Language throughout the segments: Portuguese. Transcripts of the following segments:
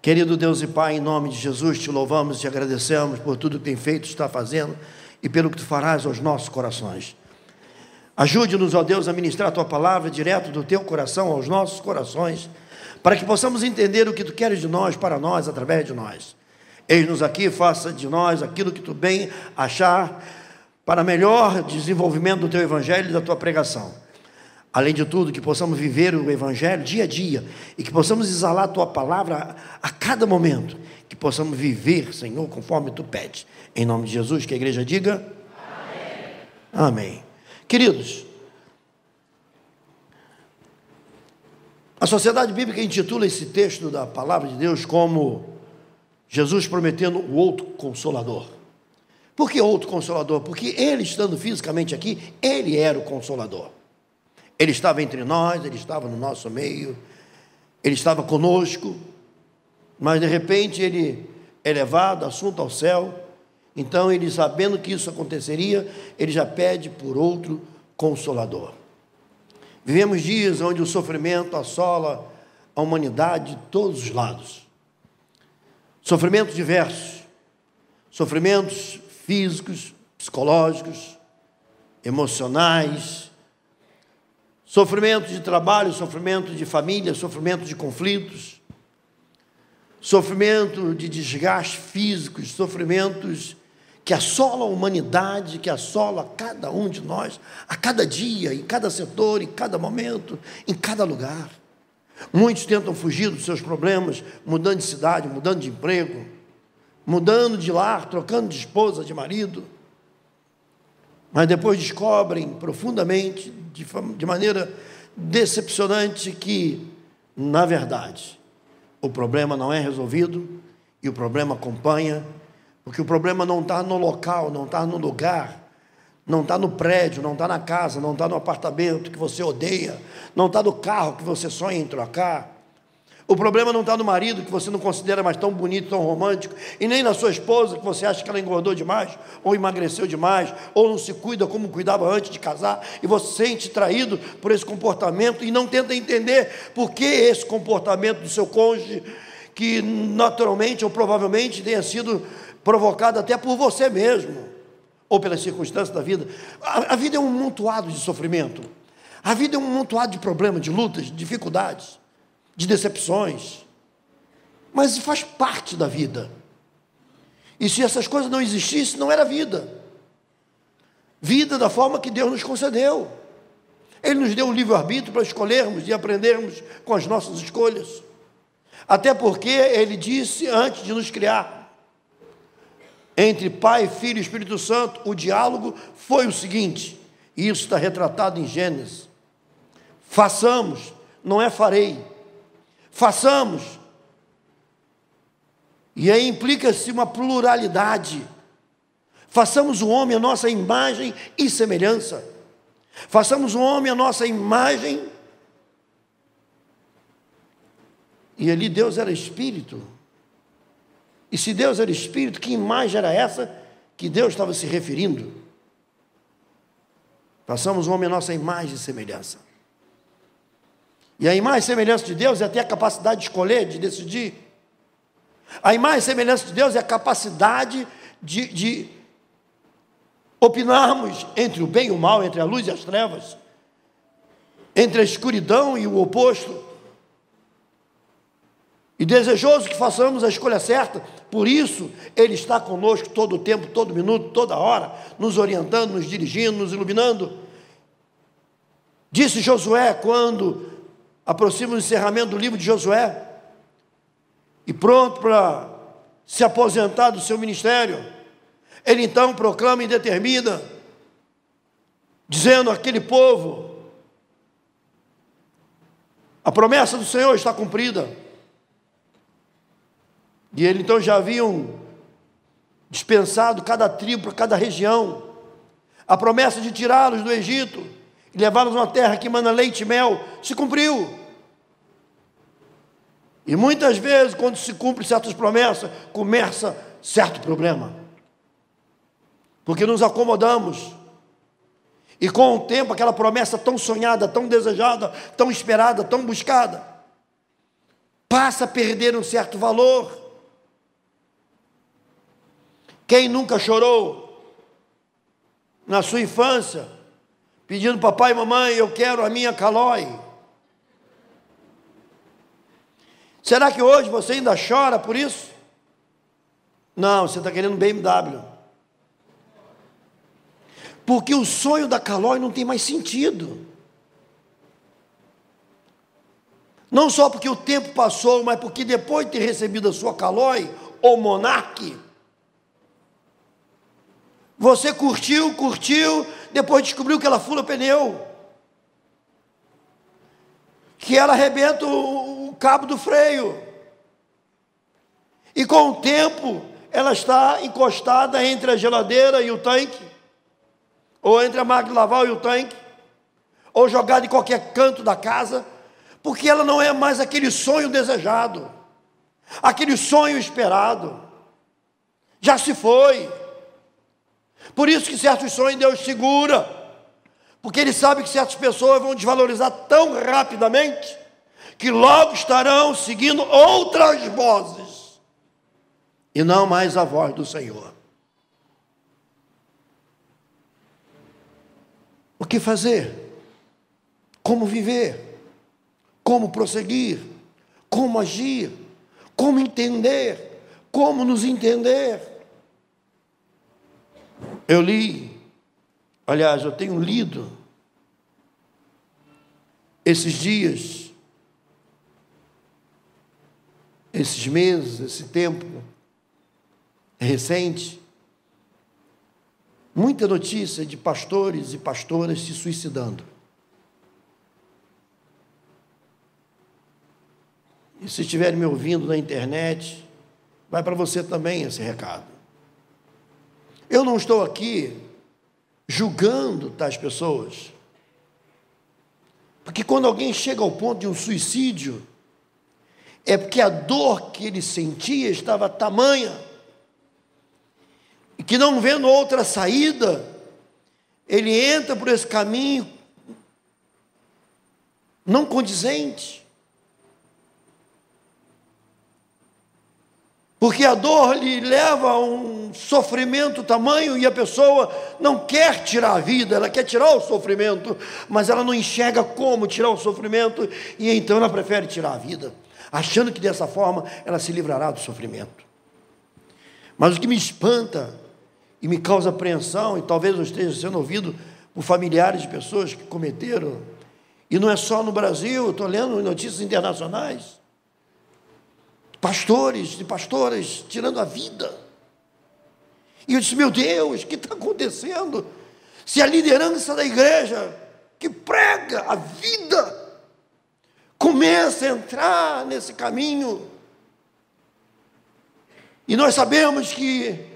Querido Deus e Pai, em nome de Jesus, te louvamos e te agradecemos por tudo que tem feito, está fazendo e pelo que tu farás aos nossos corações. Ajude-nos, ó Deus, a ministrar a tua palavra direto do teu coração aos nossos corações, para que possamos entender o que tu queres de nós, para nós, através de nós. Eis-nos aqui, faça de nós aquilo que tu bem achar, para melhor desenvolvimento do teu evangelho e da tua pregação. Além de tudo, que possamos viver o Evangelho dia a dia e que possamos exalar a tua palavra a, cada momento. Que possamos viver, Senhor, conforme tu pedes. Em nome de Jesus, que a igreja diga: Amém. Amém. Queridos, a Sociedade Bíblica intitula esse texto da palavra de Deus como Jesus prometendo o outro consolador. Por que outro consolador? Porque ele, estando fisicamente aqui, ele era o consolador. Ele estava entre nós, ele estava no nosso meio, ele estava conosco, mas de repente ele é levado, assunto ao céu. Então ele, sabendo que isso aconteceria, ele já pede por outro consolador. Vivemos dias onde o sofrimento assola a humanidade de todos os lados. Sofrimentos diversos, sofrimentos físicos, psicológicos, emocionais, Sofrimento de trabalho, sofrimento de família, sofrimento de conflitos, sofrimento de desgaste físicos, sofrimentos que assolam a humanidade, que assola cada um de nós, a cada dia, em cada setor, em cada momento, em cada lugar. Muitos tentam fugir dos seus problemas, mudando de cidade, mudando de emprego, mudando de lar, trocando de esposa, de marido mas depois descobrem profundamente, de, de maneira decepcionante, que, na verdade, o problema não é resolvido e o problema acompanha, porque o problema não está no local, não está no lugar, não está no prédio, não está na casa, não está no apartamento que você odeia, não está no carro que você sonha em trocar. O problema não está no marido, que você não considera mais tão bonito, tão romântico, e nem na sua esposa, que você acha que ela engordou demais, ou emagreceu demais, ou não se cuida como cuidava antes de casar, e você se sente traído por esse comportamento e não tenta entender por que esse comportamento do seu cônjuge, que naturalmente ou provavelmente tenha sido provocado até por você mesmo, ou pelas circunstâncias da vida. A, a vida é um montoado de sofrimento, a vida é um montoado de problemas, de lutas, de dificuldades de decepções, mas faz parte da vida. E se essas coisas não existissem, não era vida. Vida da forma que Deus nos concedeu. Ele nos deu o livre-arbítrio para escolhermos e aprendermos com as nossas escolhas. Até porque ele disse antes de nos criar, entre Pai, Filho e Espírito Santo, o diálogo foi o seguinte, e isso está retratado em Gênesis: façamos, não é farei façamos. E aí implica-se uma pluralidade. Façamos o homem a nossa imagem e semelhança. Façamos o homem a nossa imagem. E ali Deus era espírito. E se Deus era espírito, que imagem era essa que Deus estava se referindo? Façamos o homem a nossa imagem e semelhança. E a imagem e semelhança de Deus é ter a capacidade de escolher, de decidir. A imagem e semelhança de Deus é a capacidade de, de opinarmos entre o bem e o mal, entre a luz e as trevas, entre a escuridão e o oposto. E desejoso que façamos a escolha certa, por isso Ele está conosco todo o tempo, todo minuto, toda hora, nos orientando, nos dirigindo, nos iluminando. Disse Josué quando aproxima o encerramento do livro de Josué, e pronto para se aposentar do seu ministério, ele então proclama e determina, dizendo àquele povo: a promessa do Senhor está cumprida. E ele então já haviam dispensado cada tribo para cada região, a promessa de tirá-los do Egito e levá-los a uma terra que manda leite e mel se cumpriu. E muitas vezes, quando se cumpre certas promessas, começa certo problema. Porque nos acomodamos. E com o tempo, aquela promessa tão sonhada, tão desejada, tão esperada, tão buscada, passa a perder um certo valor. Quem nunca chorou na sua infância, pedindo papai e mamãe, eu quero a minha calói? Será que hoje você ainda chora por isso? Não, você está querendo BMW. Porque o sonho da Calói não tem mais sentido. Não só porque o tempo passou, mas porque depois de ter recebido a sua Calói, ou monarque, você curtiu, curtiu, depois descobriu que ela fura pneu. Que ela arrebenta o, o cabo do freio. E com o tempo, ela está encostada entre a geladeira e o tanque, ou entre a máquina de lavar e o tanque, ou jogada em qualquer canto da casa, porque ela não é mais aquele sonho desejado, aquele sonho esperado. Já se foi. Por isso que certos sonhos Deus segura, porque Ele sabe que certas pessoas vão desvalorizar tão rapidamente que logo estarão seguindo outras vozes e não mais a voz do Senhor. O que fazer? Como viver? Como prosseguir? Como agir? Como entender? Como nos entender? Eu li, aliás, eu tenho lido esses dias, esses meses, esse tempo recente, muita notícia de pastores e pastoras se suicidando. E se estiverem me ouvindo na internet, vai para você também esse recado. Eu não estou aqui julgando tais pessoas. Porque quando alguém chega ao ponto de um suicídio, é porque a dor que ele sentia estava tamanha, e que não vendo outra saída, ele entra por esse caminho não condizente. Porque a dor lhe leva a um sofrimento tamanho e a pessoa não quer tirar a vida, ela quer tirar o sofrimento, mas ela não enxerga como tirar o sofrimento e então ela prefere tirar a vida, achando que dessa forma ela se livrará do sofrimento. Mas o que me espanta e me causa apreensão, e talvez eu esteja sendo ouvido por familiares de pessoas que cometeram, e não é só no Brasil, estou lendo notícias internacionais pastores e pastoras tirando a vida. E eu disse: Meu Deus, o que está acontecendo? Se a liderança da igreja que prega a vida começa a entrar nesse caminho, e nós sabemos que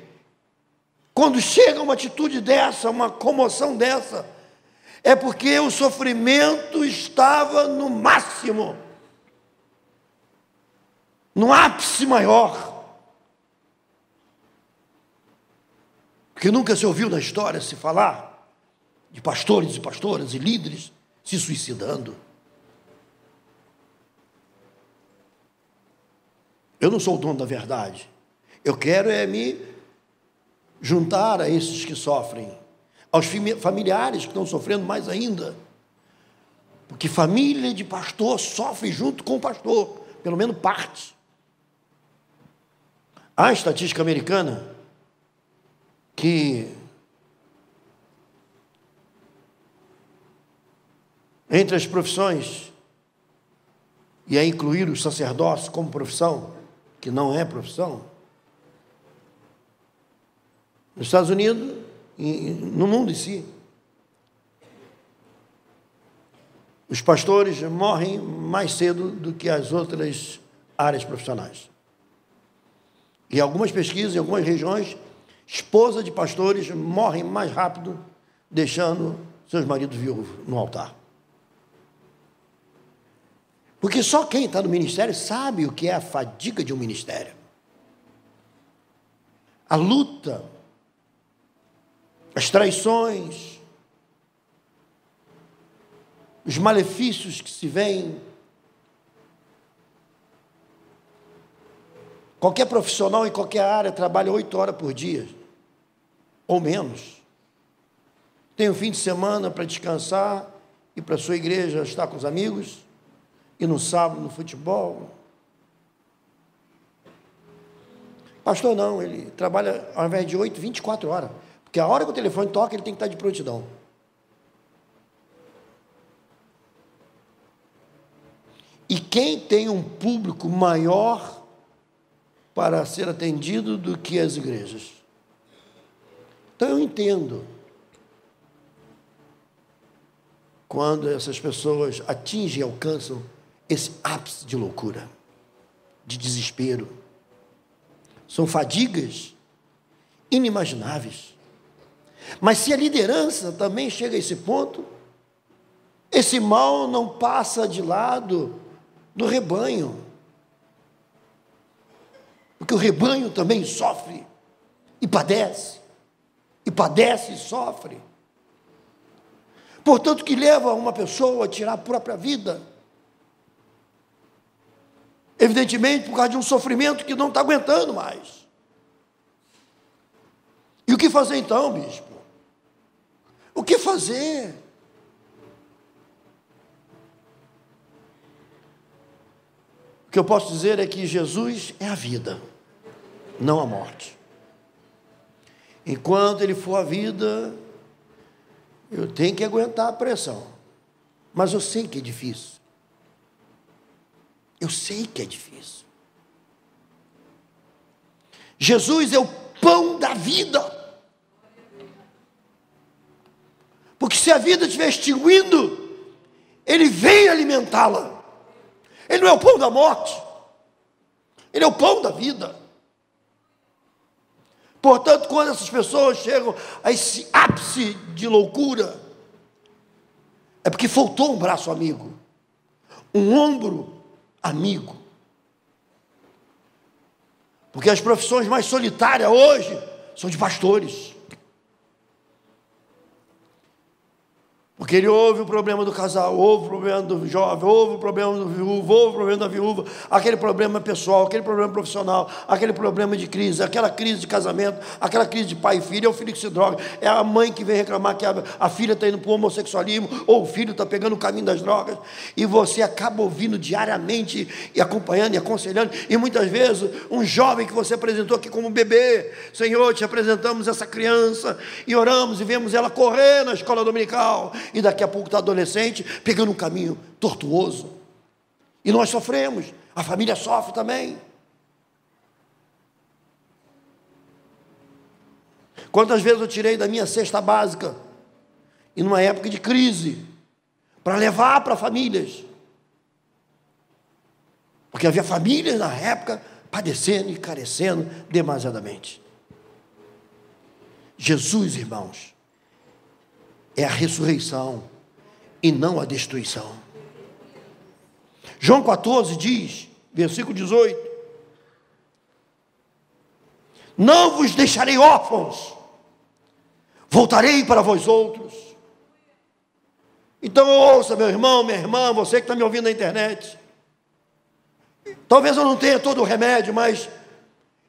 quando chega uma atitude dessa, uma comoção dessa, é porque o sofrimento estava no máximo no ápice maior. Porque nunca se ouviu na história se falar de pastores e pastoras e líderes se suicidando. Eu não sou o dono da verdade. Eu quero é me juntar a esses que sofrem, aos familiares que estão sofrendo mais ainda. Porque família de pastor sofre junto com o pastor, pelo menos parte. Há estatística americana que entre as profissões, e a incluir o sacerdócio como profissão, que não é profissão, nos Estados Unidos e no mundo em si, os pastores morrem mais cedo do que as outras áreas profissionais. Em algumas pesquisas, em algumas regiões, esposas de pastores morrem mais rápido, deixando seus maridos viúvos no altar. Porque só quem está no ministério sabe o que é a fadiga de um ministério. A luta, as traições, os malefícios que se vêm Qualquer profissional em qualquer área trabalha oito horas por dia, ou menos. Tem um fim de semana para descansar e para sua igreja estar com os amigos, e no sábado no futebol. Pastor não, ele trabalha ao invés de 8, 24 horas. Porque a hora que o telefone toca, ele tem que estar de prontidão. E quem tem um público maior para ser atendido do que as igrejas? Então eu entendo quando essas pessoas atingem alcançam esse ápice de loucura, de desespero. São fadigas inimagináveis. Mas se a liderança também chega a esse ponto, esse mal não passa de lado do rebanho. Porque o rebanho também sofre e padece, e padece e sofre. Portanto, que leva uma pessoa a tirar a própria vida. Evidentemente, por causa de um sofrimento que não está aguentando mais. E o que fazer então, bispo? O que fazer? O que eu posso dizer é que Jesus é a vida, não a morte. Enquanto ele for a vida, eu tenho que aguentar a pressão. Mas eu sei que é difícil. Eu sei que é difícil. Jesus é o pão da vida. Porque se a vida estiver extinguindo, Ele vem alimentá-la. Ele não é o pão da morte, Ele é o pão da vida. Portanto, quando essas pessoas chegam a esse ápice de loucura, é porque faltou um braço amigo, um ombro amigo. Porque as profissões mais solitárias hoje são de pastores. Porque ele ouve o problema do casal, ouve o problema do jovem, ouve o problema do viúvo, ouve o problema da viúva, aquele problema pessoal, aquele problema profissional, aquele problema de crise, aquela crise de casamento, aquela crise de pai e filho, é o filho que se droga, é a mãe que vem reclamar que a, a filha está indo para o homossexualismo, ou o filho está pegando o caminho das drogas, e você acaba ouvindo diariamente e acompanhando e aconselhando, e muitas vezes um jovem que você apresentou aqui como bebê, Senhor, te apresentamos essa criança, e oramos e vemos ela correr na escola dominical, e daqui a pouco está adolescente, pegando um caminho tortuoso. E nós sofremos, a família sofre também. Quantas vezes eu tirei da minha cesta básica, e numa época de crise, para levar para famílias. Porque havia famílias na época padecendo e carecendo demasiadamente. Jesus, irmãos, é a ressurreição e não a destruição. João 14 diz, versículo 18: Não vos deixarei órfãos, voltarei para vós outros. Então ouça, meu irmão, minha irmã, você que está me ouvindo na internet. Talvez eu não tenha todo o remédio, mas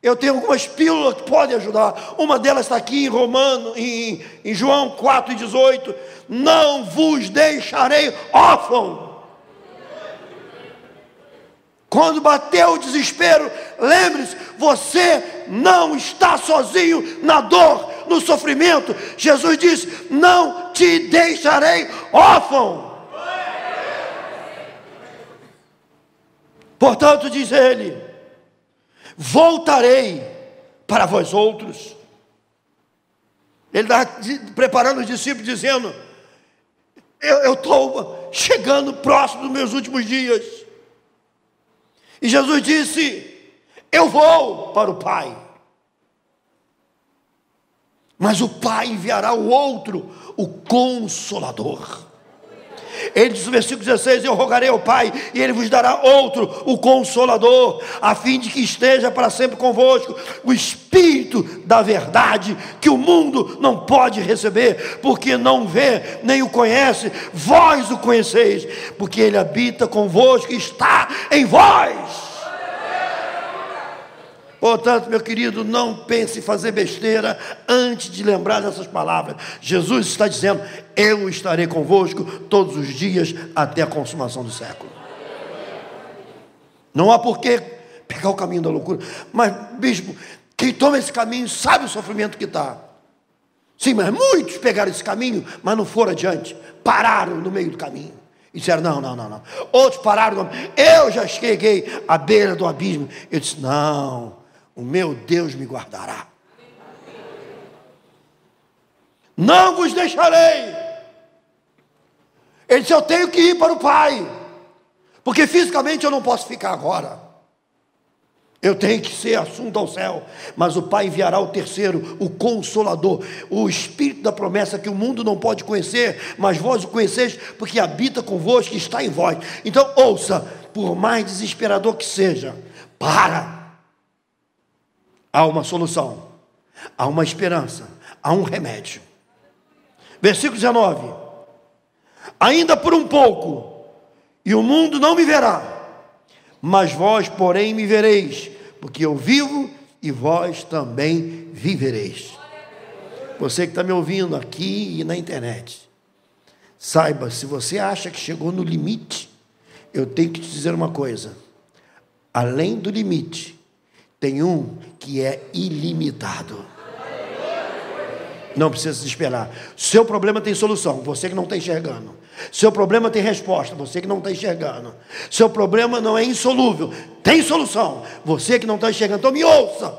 eu tenho algumas pílulas que podem ajudar. Uma delas está aqui em Romano, em, em João 4,18. Não vos deixarei órfão. Quando bateu o desespero, lembre-se, você não está sozinho na dor, no sofrimento. Jesus disse: Não te deixarei órfão. Portanto, diz ele, voltarei para vós outros. Ele está preparando os discípulos, dizendo: Eu estou chegando próximo dos meus últimos dias. E Jesus disse: Eu vou para o Pai. Mas o Pai enviará o outro, o Consolador ele diz no versículo 16: Eu rogarei ao Pai, e Ele vos dará outro, o Consolador, a fim de que esteja para sempre convosco o Espírito da verdade, que o mundo não pode receber, porque não vê nem o conhece, vós o conheceis, porque Ele habita convosco e está em vós. Portanto, meu querido, não pense em fazer besteira antes de lembrar dessas palavras. Jesus está dizendo: Eu estarei convosco todos os dias até a consumação do século. Não há porquê pegar o caminho da loucura. Mas, bispo, quem toma esse caminho sabe o sofrimento que está. Sim, mas muitos pegaram esse caminho, mas não foram adiante. Pararam no meio do caminho. E disseram: não, não, não, não. Outros pararam. Eu já cheguei à beira do abismo. Eu disse: não, o meu Deus me guardará. Não vos deixarei. Ele disse: eu tenho que ir para o Pai. Porque fisicamente eu não posso ficar agora. Eu tenho que ser assunto ao céu, mas o Pai enviará o terceiro, o consolador, o Espírito da promessa que o mundo não pode conhecer, mas vós o conheceis, porque habita convosco e está em vós. Então, ouça, por mais desesperador que seja, para. Há uma solução, há uma esperança, há um remédio. Versículo 19: Ainda por um pouco, e o mundo não me verá, mas vós, porém, me vereis porque eu vivo e vós também vivereis. Você que está me ouvindo aqui e na internet, saiba, se você acha que chegou no limite, eu tenho que te dizer uma coisa: além do limite, tem um que é ilimitado. Não precisa se esperar. Seu problema tem solução, você que não está enxergando. Seu problema tem resposta, você que não está enxergando. Seu problema não é insolúvel, tem solução, você que não está enxergando. Então me ouça.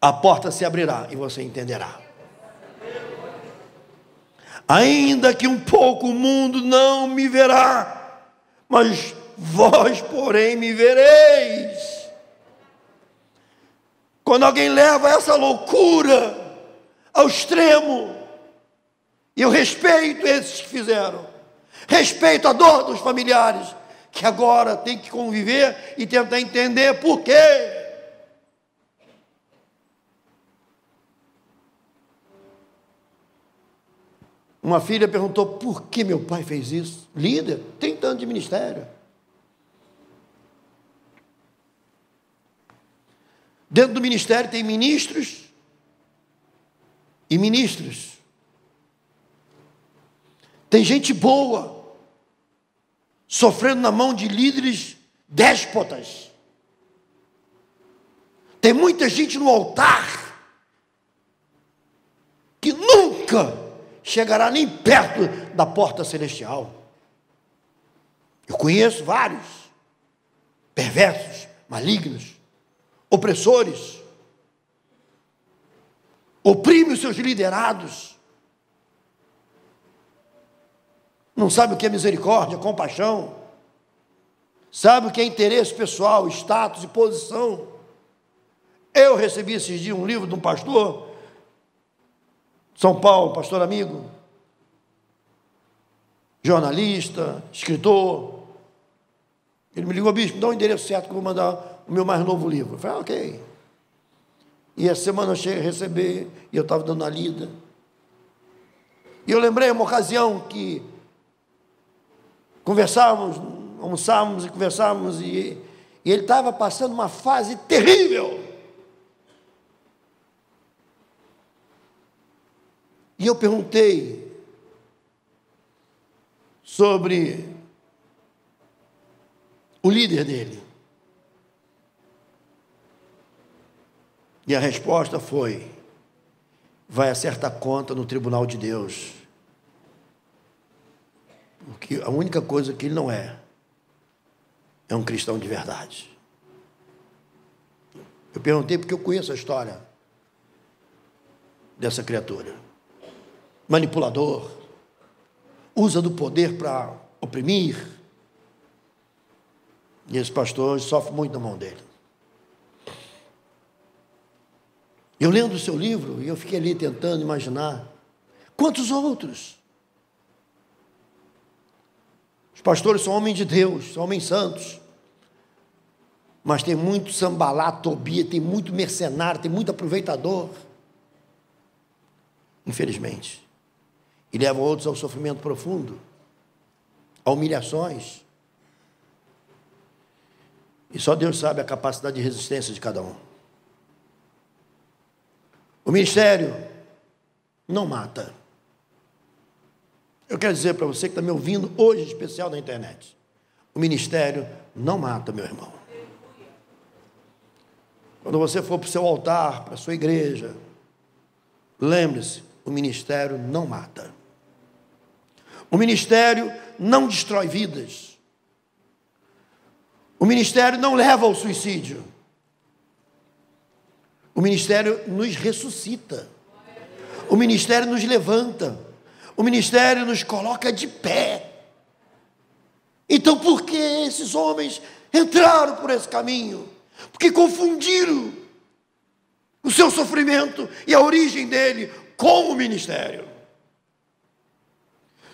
A porta se abrirá e você entenderá. Ainda que um pouco o mundo não me verá, mas vós, porém, me vereis. Quando alguém leva essa loucura ao extremo, e eu respeito esses que fizeram, respeito a dor dos familiares, que agora tem que conviver e tentar entender por quê. Uma filha perguntou por que meu pai fez isso. Líder, tem tanto de ministério. Dentro do ministério tem ministros e ministros. Tem gente boa, sofrendo na mão de líderes déspotas. Tem muita gente no altar que nunca chegará nem perto da porta celestial. Eu conheço vários perversos, malignos, opressores, oprime os seus liderados, não sabe o que é misericórdia, compaixão, sabe o que é interesse pessoal, status e posição. Eu recebi esses dias um livro de um pastor, São Paulo, pastor amigo, jornalista, escritor. Ele me ligou, bispo, dá o um endereço certo que eu vou mandar o meu mais novo livro. Eu falei, ah, ok. E a semana eu cheguei a receber, e eu estava dando a lida. E eu lembrei uma ocasião que conversávamos, almoçávamos e conversávamos, e, e ele estava passando uma fase terrível. E eu perguntei sobre o líder dele. E a resposta foi: vai acertar conta no tribunal de Deus. Porque a única coisa que ele não é é um cristão de verdade. Eu perguntei porque eu conheço a história dessa criatura. Manipulador, usa do poder para oprimir. E esse pastor sofre muito na mão dele. Eu lendo o seu livro, e eu fiquei ali tentando imaginar quantos outros. Os pastores são homens de Deus, são homens santos. Mas tem muito sambalá, tobia, tem muito mercenário, tem muito aproveitador. Infelizmente. E levam outros ao sofrimento profundo, a humilhações. E E só Deus sabe a capacidade de resistência de cada um. O ministério não mata. Eu quero dizer para você que está me ouvindo hoje, especial na internet: o ministério não mata, meu irmão. Quando você for para o seu altar, para a sua igreja, lembre-se: o ministério não mata. O ministério não destrói vidas. O ministério não leva ao suicídio. O ministério nos ressuscita. O ministério nos levanta. O ministério nos coloca de pé. Então, por que esses homens entraram por esse caminho? Porque confundiram o seu sofrimento e a origem dele com o ministério.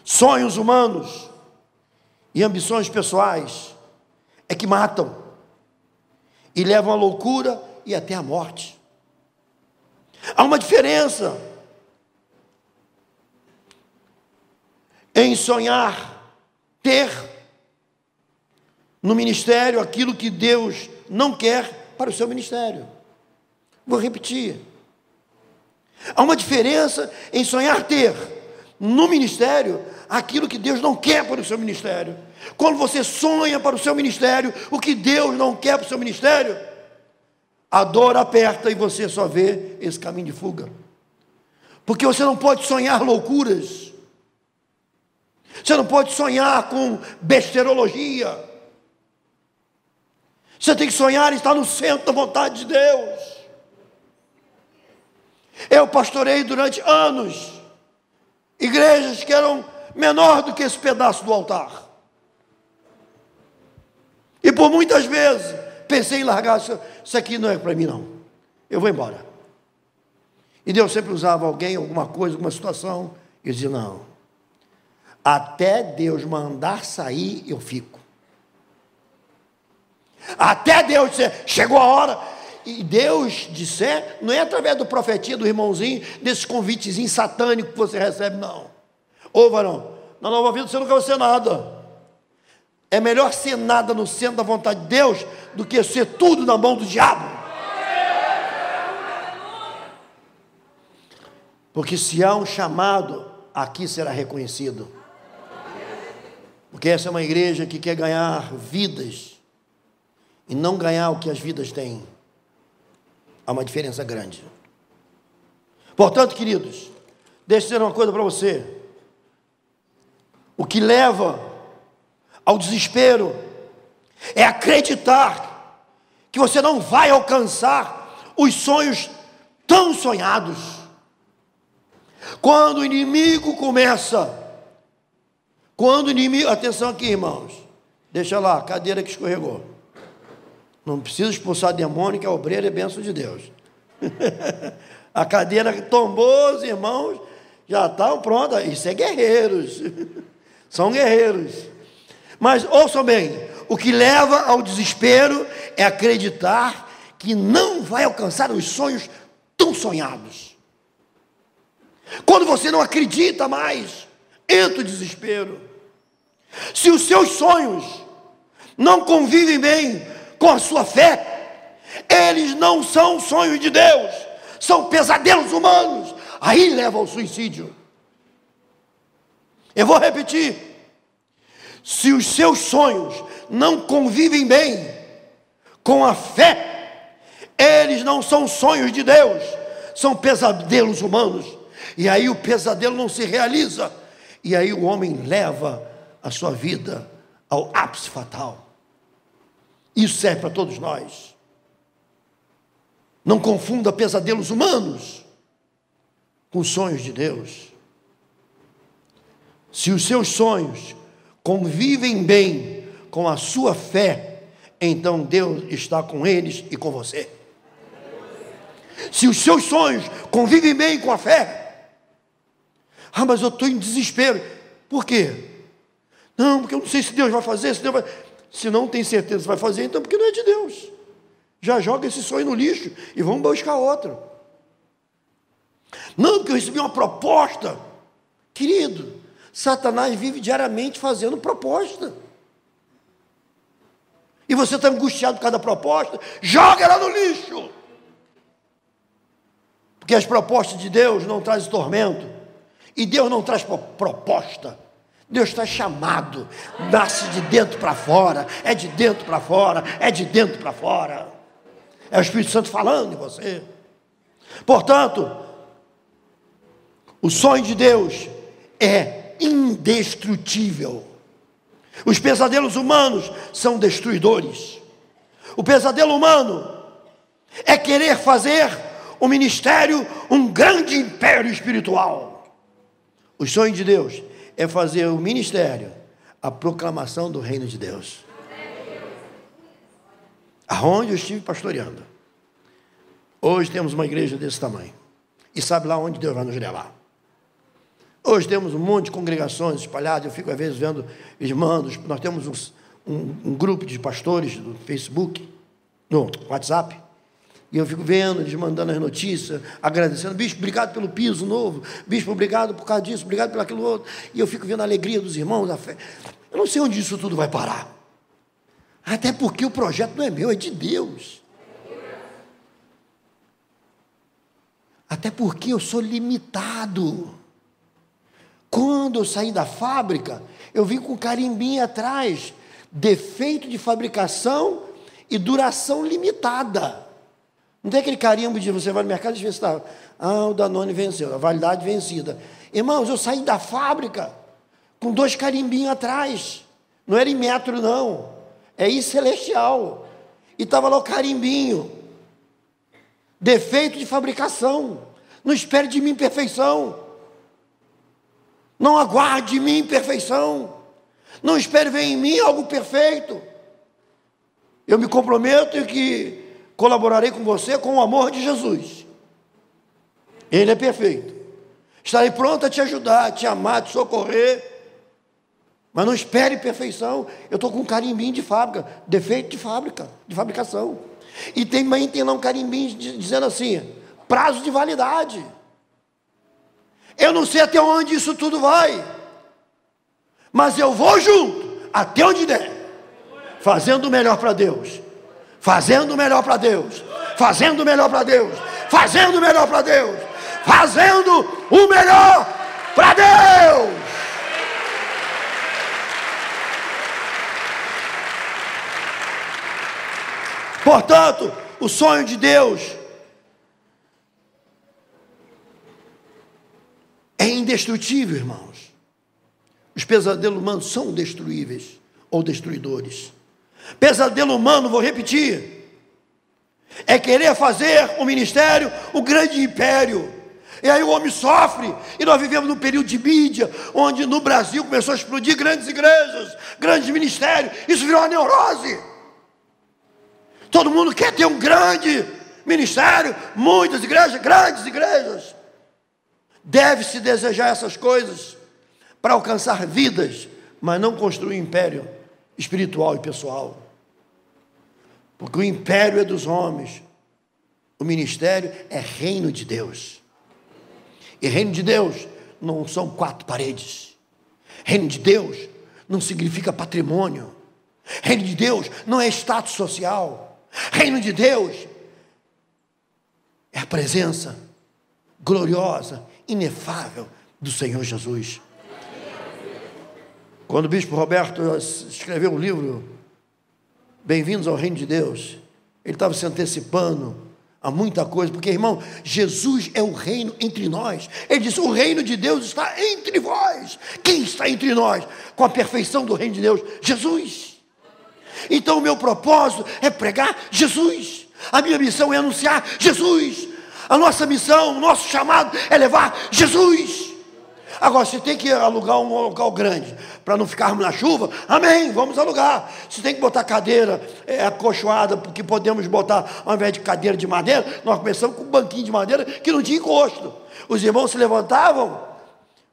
Sonhos humanos e ambições pessoais é que matam e levam à loucura e até à morte. Há uma diferença em sonhar, ter no ministério aquilo que Deus não quer para o seu ministério. Vou repetir. Há uma diferença em sonhar ter no ministério aquilo que Deus não quer para o seu ministério. Quando você sonha para o seu ministério o que Deus não quer para o seu ministério, a dor aperta e você só vê esse caminho de fuga. Porque você não pode sonhar loucuras. Você não pode sonhar com besterologia. Você tem que sonhar e estar no centro da vontade de Deus. Eu pastorei durante anos igrejas que eram menor do que esse pedaço do altar. E por muitas vezes pensei em largar, isso aqui não é para mim não. Eu vou embora. E Deus sempre usava alguém, alguma coisa, alguma situação, e dizia, não. Até Deus mandar sair, eu fico. Até Deus dizer, chegou a hora. E Deus disser, não é através do profetia, do irmãozinho, desses convitezinhos satânicos que você recebe, não. Ô varão, na nova vida você nunca vai ser nada. É melhor ser nada no centro da vontade de Deus do que ser tudo na mão do diabo. Porque se há um chamado, aqui será reconhecido. Porque essa é uma igreja que quer ganhar vidas e não ganhar o que as vidas têm. Há uma diferença grande. Portanto, queridos, deixa eu dizer uma coisa para você. O que leva ao desespero é acreditar que você não vai alcançar os sonhos tão sonhados. Quando o inimigo começa, quando o inimigo, atenção aqui, irmãos, deixa lá, cadeira que escorregou. Não precisa expulsar demônio, que a obreira é bênção de Deus. a cadeira tombou, os irmãos já estão prontos. Isso é guerreiros. São guerreiros. Mas ouçam bem: o que leva ao desespero é acreditar que não vai alcançar os sonhos tão sonhados. Quando você não acredita mais, entra o desespero. Se os seus sonhos não convivem bem com a sua fé, eles não são sonhos de Deus, são pesadelos humanos. Aí leva ao suicídio. Eu vou repetir: se os seus sonhos não convivem bem com a fé, eles não são sonhos de Deus, são pesadelos humanos. E aí o pesadelo não se realiza, e aí o homem leva a sua vida ao ápice fatal. Isso serve para todos nós. Não confunda pesadelos humanos com sonhos de Deus. Se os seus sonhos convivem bem com a sua fé, então Deus está com eles e com você. Se os seus sonhos convivem bem com a fé, ah, mas eu estou em desespero. Por quê? Não, porque eu não sei se Deus vai fazer, se Deus vai. Se não tem certeza que vai fazer, então porque não é de Deus. Já joga esse sonho no lixo e vamos buscar outro. Não, porque eu recebi uma proposta. Querido, Satanás vive diariamente fazendo proposta. e você está angustiado por cada proposta, joga ela no lixo. Porque as propostas de Deus não trazem tormento, e Deus não traz proposta. Deus está chamado, nasce de dentro para fora, é de dentro para fora, é de dentro para fora. É o Espírito Santo falando em você. Portanto, o sonho de Deus é indestrutível. Os pesadelos humanos são destruidores. O pesadelo humano é querer fazer o ministério um grande império espiritual. O sonho de Deus é fazer o ministério a proclamação do reino de Deus. Aonde eu estive pastoreando. Hoje temos uma igreja desse tamanho. E sabe lá onde Deus vai nos levar. Hoje temos um monte de congregações espalhadas. Eu fico às vezes vendo irmãos. Nós temos uns, um, um, grupo de pastores no Facebook, no WhatsApp. E eu fico vendo, eles mandando as notícias, agradecendo. Bispo, obrigado pelo piso novo. Bispo, obrigado por causa disso, obrigado pelo aquilo outro. E eu fico vendo a alegria dos irmãos, a fé. Eu não sei onde isso tudo vai parar. Até porque o projeto não é meu, é de Deus. Até porque eu sou limitado. Quando eu saí da fábrica, eu vim com carimbinho atrás, defeito de fabricação e duração limitada. Não tem aquele carimbo de você vai no mercado e vê se está. Ah, o Danone venceu, a validade vencida. Irmãos, eu saí da fábrica com dois carimbinhos atrás. Não era em metro, não. É em celestial. E estava lá o carimbinho. Defeito de fabricação. Não espere de mim perfeição. Não aguarde de mim perfeição. Não espere ver em mim algo perfeito. Eu me comprometo que colaborarei com você com o amor de Jesus. Ele é perfeito. Estarei pronto a te ajudar, a te amar, a te socorrer. Mas não espere perfeição. Eu estou com um carimbinho de fábrica, defeito de fábrica, de fabricação. E também tem lá um carimbinho dizendo assim: prazo de validade. Eu não sei até onde isso tudo vai, mas eu vou junto, até onde der, fazendo o melhor para Deus, fazendo o melhor para Deus, fazendo o melhor para Deus, fazendo o melhor para Deus, fazendo o melhor para Deus. Portanto, o sonho de Deus é indestrutível, irmãos. Os pesadelos humanos são destruíveis ou destruidores. Pesadelo humano, vou repetir, é querer fazer o ministério o grande império. E aí o homem sofre, e nós vivemos num período de mídia, onde no Brasil começou a explodir grandes igrejas, grandes ministérios, isso virou uma neurose. Todo mundo quer ter um grande ministério, muitas igrejas, grandes igrejas. Deve-se desejar essas coisas para alcançar vidas, mas não construir império espiritual e pessoal. Porque o império é dos homens, o ministério é reino de Deus. E reino de Deus não são quatro paredes. Reino de Deus não significa patrimônio. Reino de Deus não é status social. Reino de Deus é a presença gloriosa, inefável do Senhor Jesus. Quando o bispo Roberto escreveu um livro, Bem-vindos ao Reino de Deus, ele estava se antecipando a muita coisa, porque irmão, Jesus é o reino entre nós. Ele disse: O reino de Deus está entre vós. Quem está entre nós com a perfeição do reino de Deus? Jesus. Então o meu propósito é pregar Jesus. A minha missão é anunciar Jesus. A nossa missão, o nosso chamado é levar Jesus. Agora, se tem que alugar um local grande para não ficarmos na chuva, amém, vamos alugar. Se tem que botar cadeira é, acolchoada, porque podemos botar, ao invés de cadeira de madeira, nós começamos com um banquinho de madeira que não tinha encosto. Os irmãos se levantavam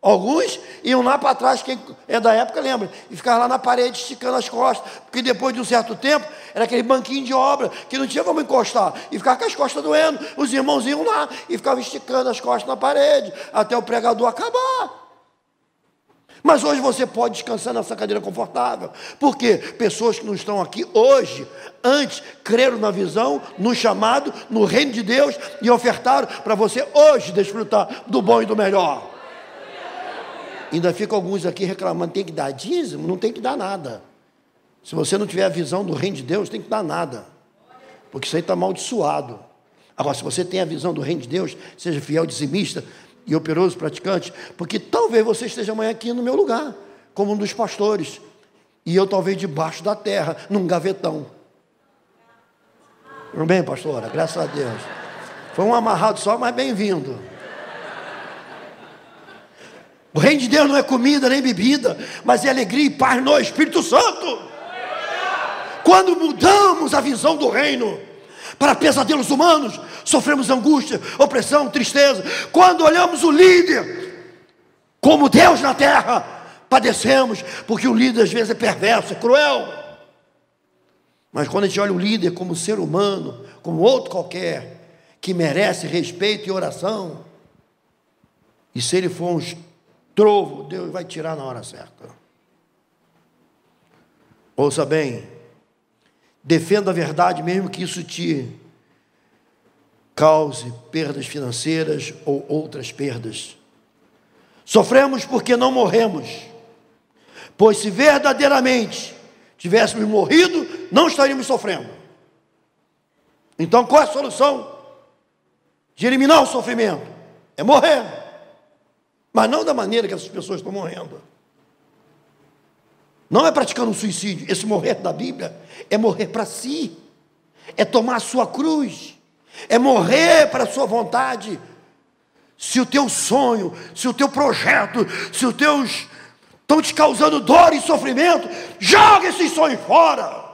Alguns iam lá para trás, quem é da época lembra, e ficavam lá na parede esticando as costas, porque depois de um certo tempo era aquele banquinho de obra que não tinha como encostar, e ficava com as costas doendo. Os irmãos iam lá e ficavam esticando as costas na parede até o pregador acabar. Mas hoje você pode descansar nessa cadeira confortável. Porque pessoas que não estão aqui hoje, antes creram na visão, no chamado, no reino de Deus e ofertaram para você hoje desfrutar do bom e do melhor. Ainda ficam alguns aqui reclamando, tem que dar dízimo? Não tem que dar nada. Se você não tiver a visão do reino de Deus, tem que dar nada. Porque isso aí está amaldiçoado. Agora, se você tem a visão do reino de Deus, seja fiel dizimista, e operoso praticante, porque talvez você esteja amanhã aqui no meu lugar, como um dos pastores, e eu talvez debaixo da terra, num gavetão. Tudo bem, pastora? Graças a Deus. Foi um amarrado só, mas bem-vindo. O reino de Deus não é comida nem bebida, mas é alegria e paz no Espírito Santo. Quando mudamos a visão do reino, para pesadelos humanos, sofremos angústia, opressão, tristeza. Quando olhamos o líder como Deus na terra, padecemos, porque o líder às vezes é perverso, é cruel. Mas quando a gente olha o líder como ser humano, como outro qualquer, que merece respeito e oração, e se ele for um trovo, Deus vai tirar na hora certa. Ouça bem, Defenda a verdade, mesmo que isso te cause perdas financeiras ou outras perdas. Sofremos porque não morremos, pois se verdadeiramente tivéssemos morrido, não estaríamos sofrendo. Então qual é a solução de eliminar o sofrimento? É morrer, mas não da maneira que essas pessoas estão morrendo. Não é praticando um suicídio. Esse morrer da Bíblia é morrer para si, é tomar a sua cruz, é morrer para a sua vontade. Se o teu sonho, se o teu projeto, se os teus estão te causando dor e sofrimento, joga esses sonhos fora.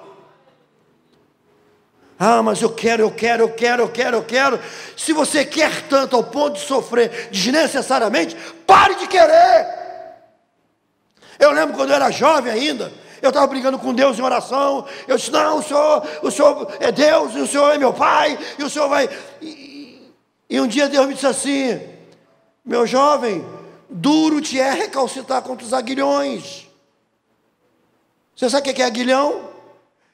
Ah, mas eu quero, eu quero, eu quero, eu quero, eu quero. Se você quer tanto ao ponto de sofrer desnecessariamente, pare de querer. Eu lembro quando eu era jovem ainda, eu estava brigando com Deus em oração. Eu disse: Não, o senhor, o senhor é Deus, e o senhor é meu pai, e o senhor vai. E, e um dia Deus me disse assim: Meu jovem, duro te é recalcitar contra os aguilhões. Você sabe o que é aguilhão?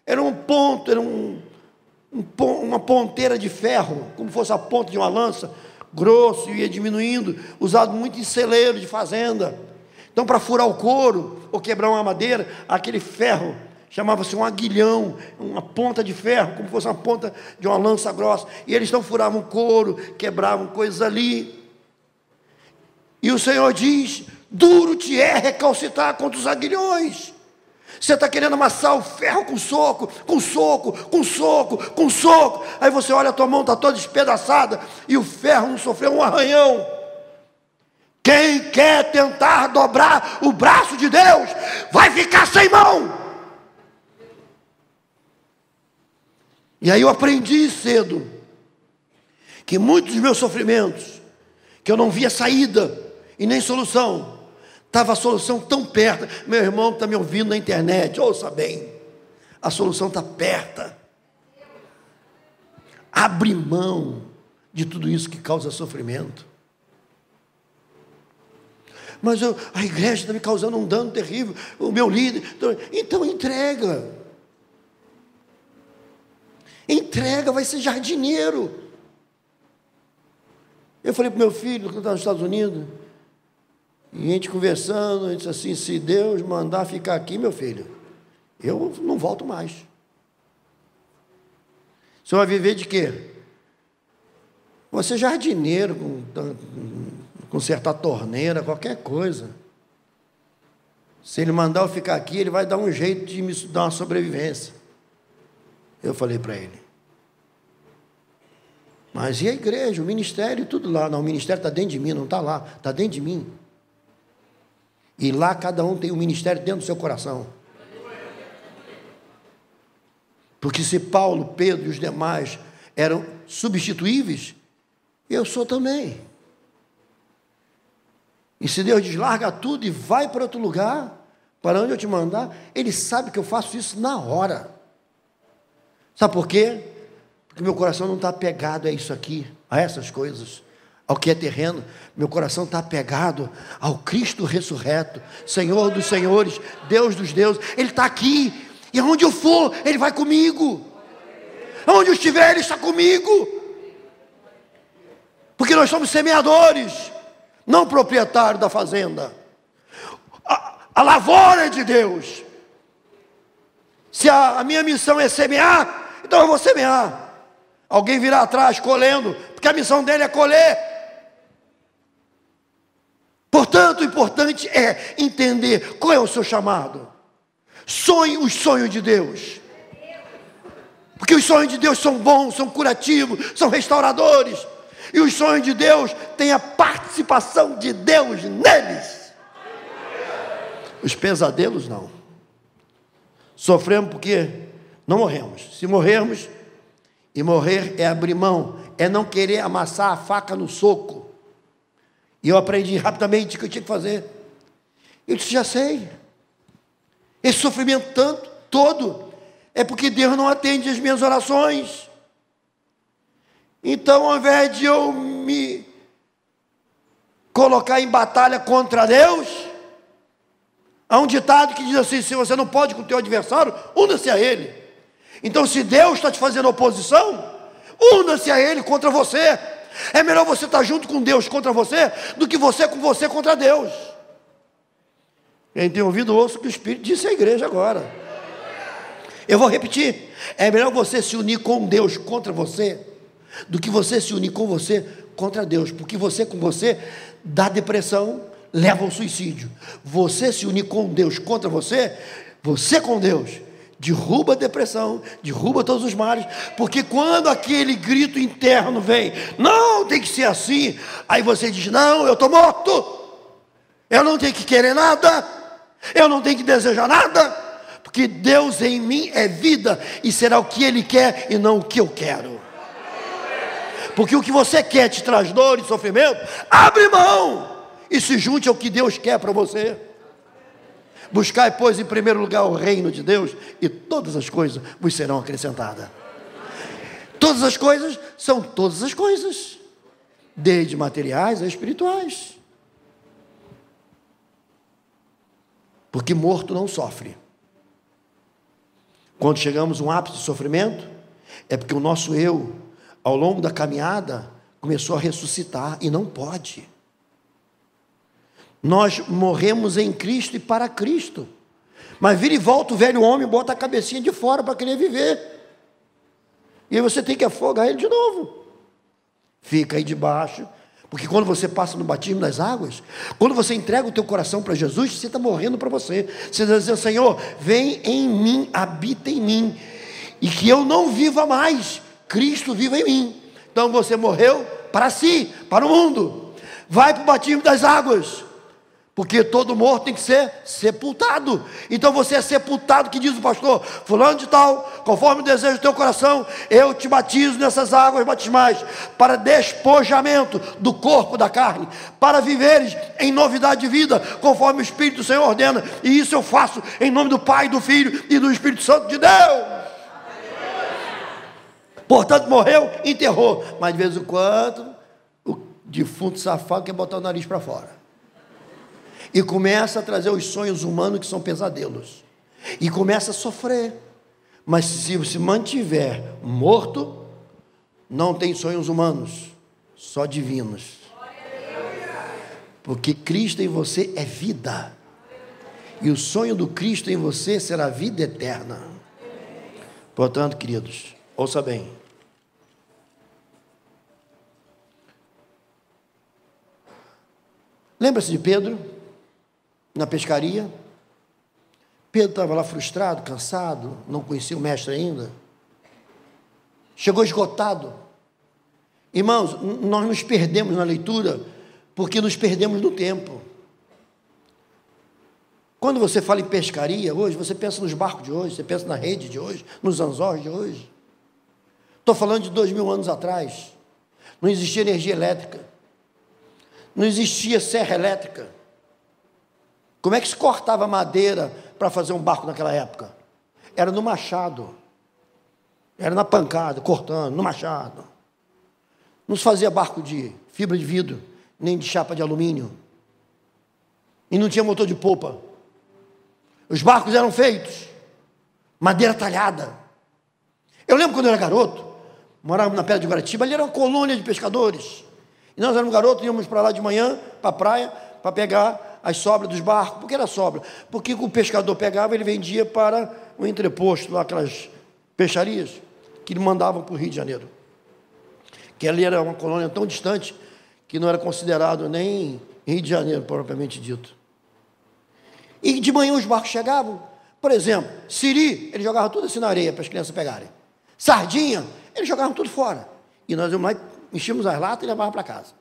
Era um ponto, era um, um, uma ponteira de ferro, como fosse a ponta de uma lança, grosso, ia diminuindo, usado muito em celeiro de fazenda. Então, para furar o couro ou quebrar uma madeira, aquele ferro chamava-se um aguilhão, uma ponta de ferro, como fosse uma ponta de uma lança grossa. E eles então furavam couro, quebravam coisas ali. E o Senhor diz: duro te é recalcitar contra os aguilhões. Você está querendo amassar o ferro com soco, com soco, com soco, com soco. Aí você olha, a tua mão está toda despedaçada e o ferro não sofreu um arranhão. Quem quer tentar dobrar o braço de Deus, vai ficar sem mão. E aí eu aprendi cedo que muitos dos meus sofrimentos, que eu não via saída e nem solução, estava a solução tão perto. Meu irmão está me ouvindo na internet, ouça bem, a solução está perto. Abre mão de tudo isso que causa sofrimento mas eu, a igreja está me causando um dano terrível, o meu líder. Então entrega. Entrega, vai ser jardineiro. Eu falei para meu filho, quando estava nos Estados Unidos, e a gente conversando, ele disse assim: se Deus mandar ficar aqui, meu filho, eu não volto mais. Você vai viver de quê? Você é jardineiro, consertar torneira, qualquer coisa. Se ele mandar eu ficar aqui, ele vai dar um jeito de me dar uma sobrevivência. Eu falei para ele. Mas e a igreja, o ministério, tudo lá? Não, o ministério está dentro de mim, não está lá, está dentro de mim. E lá cada um tem um ministério dentro do seu coração. Porque se Paulo, Pedro e os demais eram substituíveis, eu sou também. E se Deus diz, larga tudo e vai para outro lugar, para onde eu te mandar, Ele sabe que eu faço isso na hora. Sabe por quê? Porque meu coração não está apegado a isso aqui, a essas coisas. Ao que é terreno, meu coração está apegado ao Cristo ressurreto, Senhor dos senhores, Deus dos deuses. Ele está aqui, e aonde eu for, Ele vai comigo. Aonde eu estiver, Ele está comigo. Porque nós somos semeadores, não proprietários da fazenda. A, a lavoura é de Deus. Se a, a minha missão é semear, então eu vou semear. Alguém virá atrás colhendo, porque a missão dele é colher. Portanto, o importante é entender qual é o seu chamado. Sonhe os sonhos de Deus. Porque os sonhos de Deus são bons, são curativos, são restauradores. E os sonhos de Deus têm a participação de Deus neles. Os pesadelos não. Sofremos porque não morremos. Se morrermos, e morrer é abrir mão, é não querer amassar a faca no soco e eu aprendi rapidamente o que eu tinha que fazer. Eu disse, já sei. Esse sofrimento tanto, todo, é porque Deus não atende as minhas orações. Então, ao invés de eu me colocar em batalha contra Deus, há um ditado que diz assim: se você não pode com o teu adversário, una-se a ele. Então, se Deus está te fazendo oposição, una-se a ele contra você. É melhor você estar junto com Deus contra você do que você com você contra Deus. Quem tem ouvido, ouça o que o Espírito disse à igreja agora. Eu vou repetir: é melhor você se unir com Deus contra você do que você se unir com você contra Deus, porque você com você dá depressão, leva ao suicídio. Você se unir com Deus contra você, você com Deus, derruba a depressão, derruba todos os males, porque quando aquele grito interno vem, não, tem que ser assim, aí você diz: não, eu estou morto, eu não tenho que querer nada, eu não tenho que desejar nada, porque Deus em mim é vida e será o que Ele quer e não o que eu quero. Porque o que você quer te traz dor e sofrimento, abre mão e se junte ao que Deus quer para você. Buscai, pois, em primeiro lugar o reino de Deus, e todas as coisas vos serão acrescentadas. Todas as coisas são todas as coisas, desde materiais a espirituais. Porque morto não sofre. Quando chegamos a um ápice de sofrimento, é porque o nosso eu, ao longo da caminhada, começou a ressuscitar e não pode. Nós morremos em Cristo e para Cristo. Mas vira e volta o velho homem, bota a cabecinha de fora para querer viver. E aí você tem que afogar ele de novo. Fica aí debaixo. Porque quando você passa no batismo das águas, quando você entrega o teu coração para Jesus, você está morrendo para você. Você está dizendo, Senhor, vem em mim, habita em mim. E que eu não viva mais, Cristo viva em mim. Então você morreu para si, para o mundo. Vai para o batismo das águas. Porque todo morto tem que ser sepultado. Então você é sepultado, que diz o pastor, fulano de tal, conforme o desejo do teu coração, eu te batizo nessas águas batismais, para despojamento do corpo da carne, para viveres em novidade de vida, conforme o Espírito do Senhor ordena. E isso eu faço em nome do Pai, do Filho e do Espírito Santo de Deus. Portanto, morreu, enterrou. Mas de vez em quando, o defunto safado quer botar o nariz para fora e começa a trazer os sonhos humanos que são pesadelos, e começa a sofrer. Mas se se mantiver morto, não tem sonhos humanos, só divinos. Porque Cristo em você é vida. E o sonho do Cristo em você será vida eterna. Portanto, queridos, ouça bem. Lembra-se de Pedro? Na pescaria. Pedro estava lá frustrado, cansado, não conhecia o mestre ainda. Chegou esgotado. Irmãos, nós nos perdemos na leitura porque nos perdemos no tempo. Quando você fala em pescaria hoje, você pensa nos barcos de hoje, você pensa na rede de hoje, nos anzóis de hoje. Estou falando de dois mil anos atrás. Não existia energia elétrica. Não existia serra elétrica. Como é que se cortava madeira para fazer um barco naquela época? Era no machado. Era na pancada, cortando, no machado. Não se fazia barco de fibra de vidro, nem de chapa de alumínio. E não tinha motor de polpa. Os barcos eram feitos, madeira talhada. Eu lembro quando eu era garoto, morávamos na Pedra de Guaratiba, ali era uma colônia de pescadores. E nós éramos garotos, íamos para lá de manhã, para a praia, para pegar as sobras dos barcos. Por que era sobra? Porque o pescador pegava, ele vendia para o entreposto, lá aquelas peixarias, que ele mandavam para o Rio de Janeiro. Que ali era uma colônia tão distante que não era considerado nem Rio de Janeiro, propriamente dito. E de manhã os barcos chegavam. Por exemplo, siri, eles jogavam tudo assim na areia para as crianças pegarem. Sardinha, eles jogavam tudo fora. E nós lá, enchíamos as latas e levávamos para casa.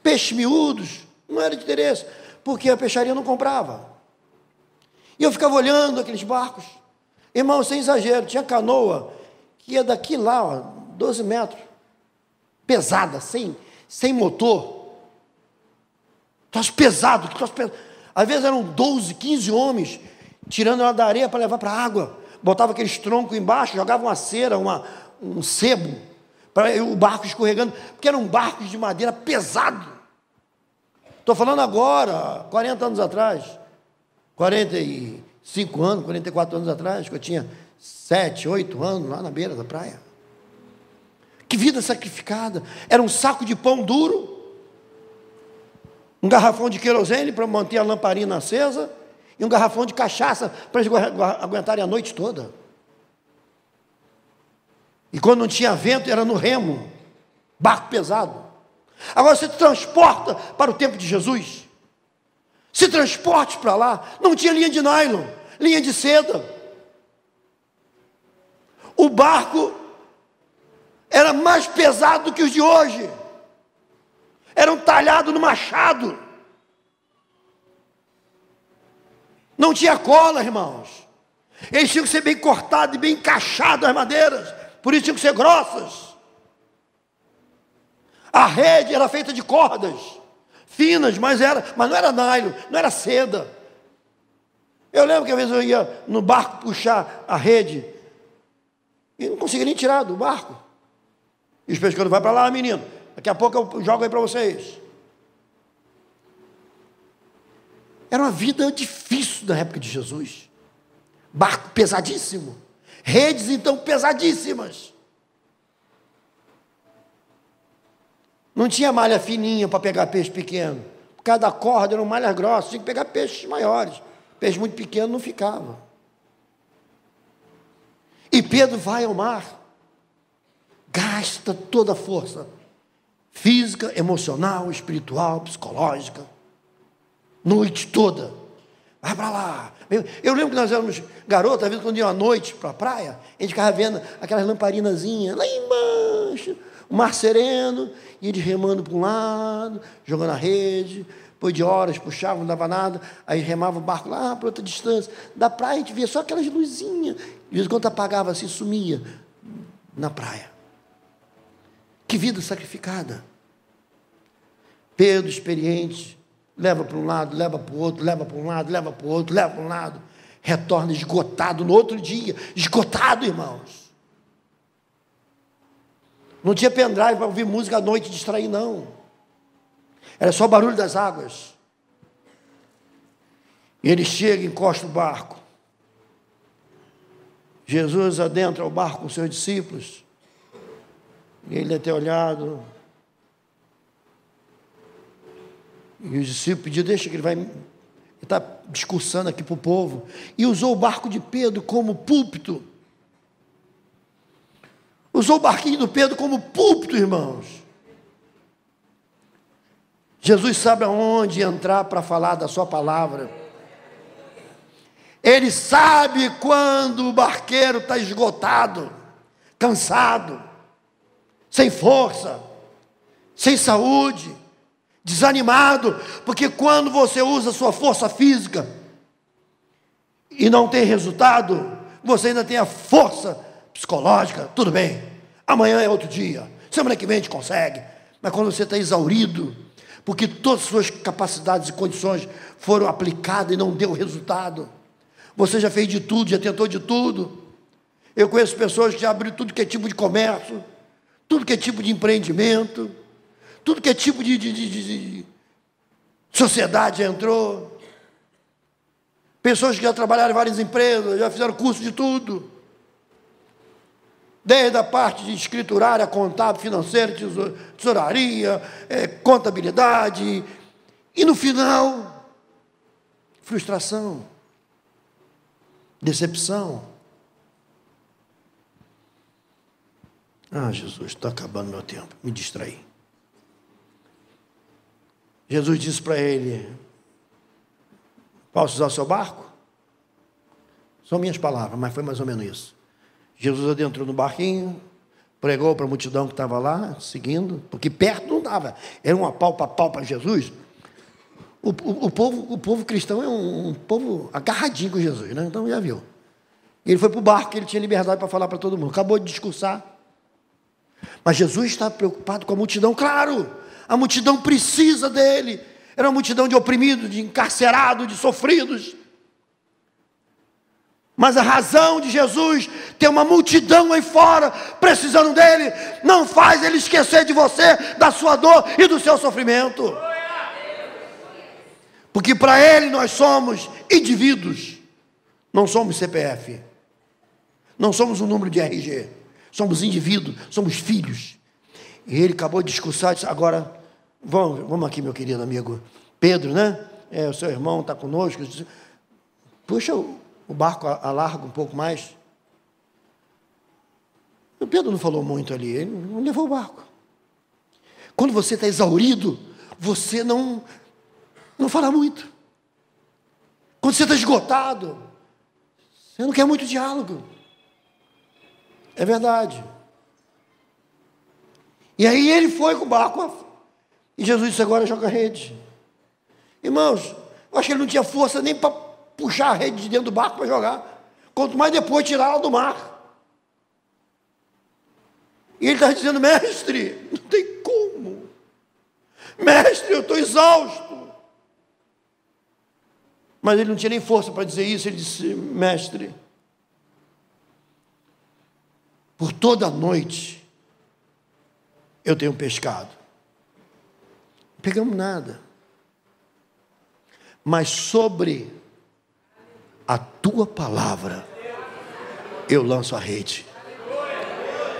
Peixes miúdos, não era de interesse, porque a peixaria não comprava. E eu ficava olhando aqueles barcos. Irmão, sem exagero, tinha canoa que ia daqui lá, ó, 12 metros, pesada, sem, sem motor. Troço pesado, troço pesado. Às vezes eram 12, 15 homens tirando ela da areia para levar para a água. Botava aqueles troncos embaixo, jogavam uma cera, uma, um sebo, para o barco escorregando, porque eram barcos de madeira pesado. Estou falando agora, 40 anos atrás, 45 anos, 44 anos atrás, que eu tinha 7, 8 anos lá na beira da praia. Que vida sacrificada! Era um saco de pão duro, um garrafão de querosene para manter a lamparina acesa e um garrafão de cachaça para eles aguentarem a noite toda. E quando não tinha vento, era no remo, barco pesado. Agora se transporta para o tempo de Jesus. Se transporte para lá, não tinha linha de nylon, linha de seda. O barco era mais pesado do que os de hoje eram talhados no machado. Não tinha cola, irmãos. Eles tinham que ser bem cortados e bem encaixados as madeiras. Por isso tinham que ser grossas. A rede era feita de cordas finas, mas era, mas não era nylon, não era seda. Eu lembro que às vezes eu ia no barco puxar a rede e não conseguia nem tirar do barco. E os pescadores vai para lá, menino. Daqui a pouco eu jogo aí para vocês. Era uma vida difícil na época de Jesus. Barco pesadíssimo. Redes, então, pesadíssimas. Não tinha malha fininha para pegar peixe pequeno. Cada corda eram malhas grossas, tinha que pegar peixes maiores. Peixe muito pequeno não ficava. E Pedro vai ao mar, gasta toda a força física, emocional, espiritual, psicológica, noite toda. Vai para lá. Eu lembro que nós éramos garotos, às vezes quando ia à noite para a praia, a gente ficava vendo aquelas lamparinazinhas lá embaixo, o mar sereno, e eles remando para um lado, jogando a rede, depois de horas puxavam, não dava nada, aí remava o barco lá para outra distância. Da praia a gente via só aquelas luzinhas, de vez em quando apagava assim, sumia na praia. Que vida sacrificada. Pedro, experiente, leva para um lado, leva para o outro, leva para um lado, leva para o outro, leva para um lado, retorna esgotado no outro dia, esgotado, irmãos. Não tinha pendrive para ouvir música à noite e distrair, não. Era só barulho das águas. E ele chega e encosta o barco. Jesus adentra o barco com seus discípulos. E ele ter olhado. E os discípulos pediram, deixa que ele vai. Está discursando aqui para o povo. E usou o barco de Pedro como púlpito. Usou o barquinho do Pedro como púlpito, irmãos. Jesus sabe aonde entrar para falar da sua palavra. Ele sabe quando o barqueiro está esgotado, cansado sem força, sem saúde, desanimado, porque quando você usa sua força física e não tem resultado, você ainda tem a força psicológica, tudo bem, amanhã é outro dia, semana que vem a gente consegue, mas quando você está exaurido, porque todas as suas capacidades e condições foram aplicadas e não deu resultado, você já fez de tudo, já tentou de tudo. Eu conheço pessoas que já abriram tudo que é tipo de comércio, tudo que é tipo de empreendimento, tudo que é tipo de, de, de, de sociedade entrou. Pessoas que já trabalharam em várias empresas, já fizeram curso de tudo. Desde a parte de escriturária, contábil, financeira, tesouraria, é, contabilidade. E no final, frustração, decepção. Ah, Jesus, está acabando meu tempo, me distraí. Jesus disse para ele: Posso usar o seu barco? São minhas palavras, mas foi mais ou menos isso. Jesus adentrou no barquinho, pregou para a multidão que estava lá, seguindo, porque perto não dava, era uma pau para pau para Jesus. O, o, o, povo, o povo cristão é um, um, povo agarradinho com Jesus, né? então já viu. Ele foi para o barco, ele tinha liberdade para falar para todo mundo. Acabou de discursar. Mas Jesus está preocupado com a multidão, claro, a multidão precisa dele. Era uma multidão de oprimidos, de encarcerados, de sofridos. Mas a razão de Jesus ter uma multidão aí fora precisando dele não faz ele esquecer de você, da sua dor e do seu sofrimento. Porque para ele nós somos indivíduos, não somos CPF, não somos um número de RG, somos indivíduos, somos filhos. E ele acabou de discursar, disse, agora Vamos, vamos aqui, meu querido amigo Pedro, né? É, o seu irmão está conosco. Puxa o, barco alarga um pouco mais. O Pedro não falou muito ali, ele não levou o barco. Quando você está exaurido, você não, não fala muito. Quando você está esgotado, você não quer muito diálogo. É verdade. E aí ele foi com o barco e Jesus disse: agora joga rede. Irmãos, eu acho que ele não tinha força nem para puxar a rede de dentro do barco para jogar. Quanto mais depois tirar ela do mar. E ele está dizendo: mestre, não tem como. Mestre, eu estou exausto. Mas ele não tinha nem força para dizer isso. Ele disse: mestre, por toda a noite eu tenho pescado pegamos nada. Mas sobre a tua palavra eu lanço a rede.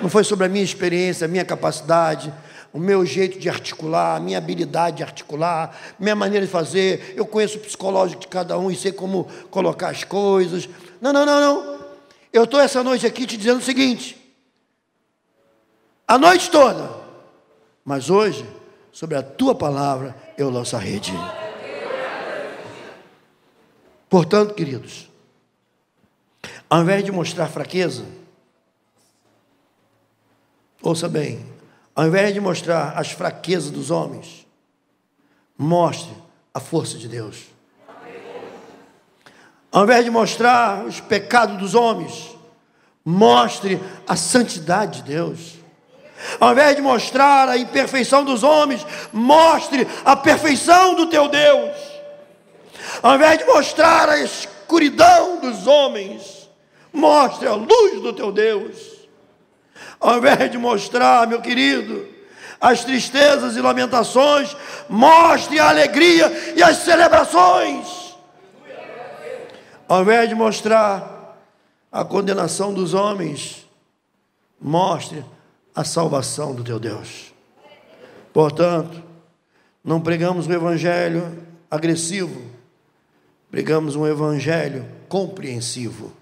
Não foi sobre a minha experiência, a minha capacidade, o meu jeito de articular, a minha habilidade de articular, minha maneira de fazer. Eu conheço o psicológico de cada um e sei como colocar as coisas. Não, não, não, não. Eu estou essa noite aqui te dizendo o seguinte: a noite toda, mas hoje sobre a tua palavra eu lanço a rede. Portanto, queridos, ao invés de mostrar fraqueza, ouça bem, ao invés de mostrar as fraquezas dos homens, mostre a força de Deus. Ao invés de mostrar os pecados dos homens, mostre a santidade de Deus. Ao invés de mostrar a imperfeição dos homens, mostre a perfeição do teu Deus. Ao invés de mostrar a escuridão dos homens, mostre a luz do teu Deus. Ao invés de mostrar, meu querido, as tristezas e lamentações, mostre a alegria e as celebrações. Ao invés de mostrar a condenação dos homens, mostre a salvação do teu Deus. Portanto, não pregamos um evangelho agressivo, pregamos um evangelho compreensivo.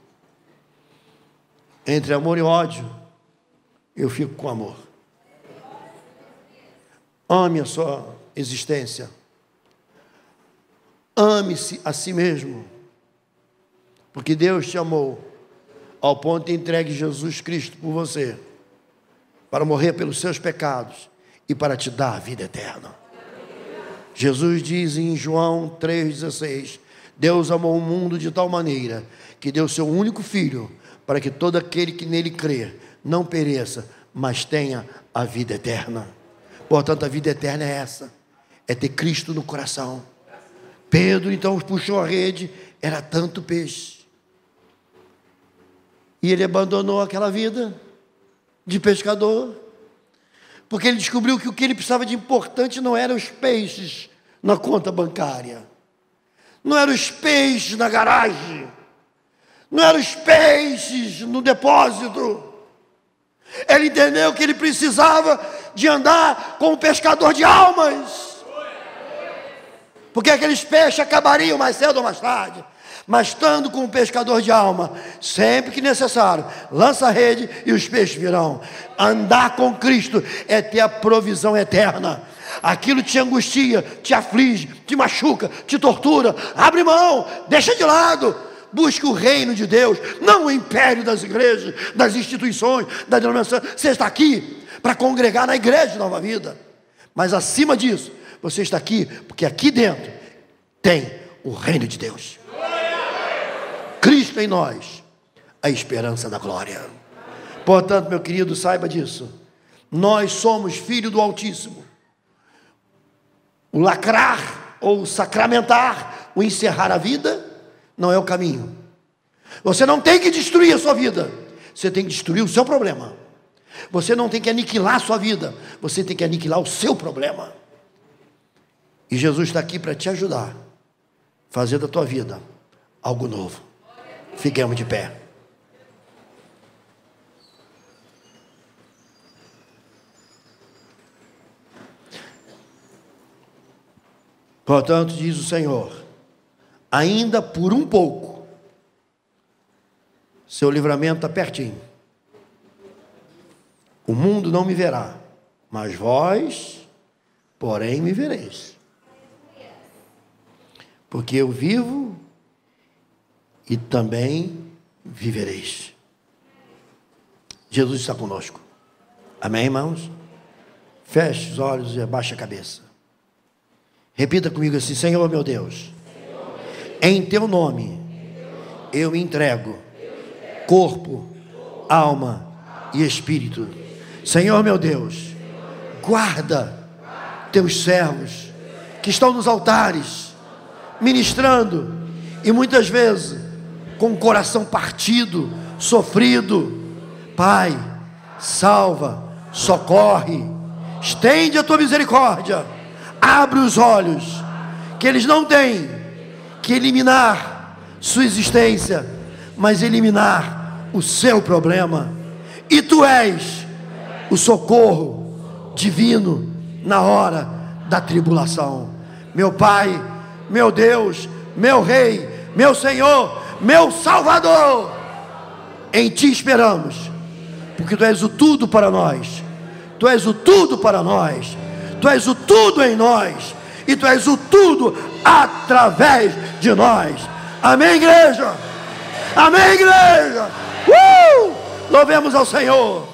Entre amor e ódio, eu fico com amor. Ame a sua existência. Ame-se a si mesmo. Porque Deus te amou ao ponto de entregue Jesus Cristo por você para morrer pelos seus pecados e para te dar a vida eterna. Jesus diz em João 3,16: Deus amou o mundo de tal maneira que deu seu único filho para que todo aquele que nele crê não pereça, mas tenha a vida eterna. Portanto, a vida eterna é essa: é ter Cristo no coração. Pedro então puxou a rede, era tanto peixe. E ele abandonou aquela vida de pescador, Porque ele descobriu que o que ele precisava de importante não eram os peixes na conta bancária, não eram os peixes na garagem, não eram os peixes no depósito. Ele entendeu que ele precisava de andar como pescador de almas. Porque aqueles peixes acabariam mais cedo ou mais tarde. Mas estando com um pescador de alma, sempre que necessário, lança a rede e os peixes virão. Andar com Cristo é ter a provisão eterna. Aquilo te angustia, te aflige, te machuca, te tortura. Abre mão, deixa de lado. Busque o reino de Deus, não o império das igrejas, das instituições, da denominação. Você está aqui para congregar na igreja de Nova Vida. Mas acima disso, você está aqui porque aqui dentro tem o reino de Deus. Cristo em nós, a esperança da glória. Portanto, meu querido, saiba disso. Nós somos filho do Altíssimo. O lacrar ou o sacramentar, o encerrar a vida, não é o caminho. Você não tem que destruir a sua vida, você tem que destruir o seu problema. Você não tem que aniquilar a sua vida, você tem que aniquilar o seu problema. E Jesus está aqui para te ajudar, fazer da tua vida algo novo. Fiquemos de pé. Portanto, diz o Senhor, ainda por um pouco, seu livramento está pertinho. O mundo não me verá, mas vós, porém, me vereis. Porque eu vivo e também vivereis. Jesus está conosco. Amém, irmãos? Feche os olhos e abaixe a cabeça. Repita comigo assim: Senhor meu Deus, em teu nome eu entrego, corpo, alma e espírito. Senhor meu Deus, guarda teus servos que estão nos altares, ministrando, e muitas vezes com o coração partido, sofrido. Pai, salva, socorre, estende a tua misericórdia, abre os olhos, que eles não têm que eliminar sua existência, mas eliminar o seu problema. E tu és o socorro divino na hora da tribulação. Meu Pai, meu Deus, meu Rei, meu Senhor, meu Salvador. Em Ti esperamos, porque Tu és o tudo para nós. Tu és o tudo para nós. Tu és o tudo em nós. E Tu és o tudo através de nós. Amém, igreja? Amém, igreja? Uh! Louvemos ao Senhor.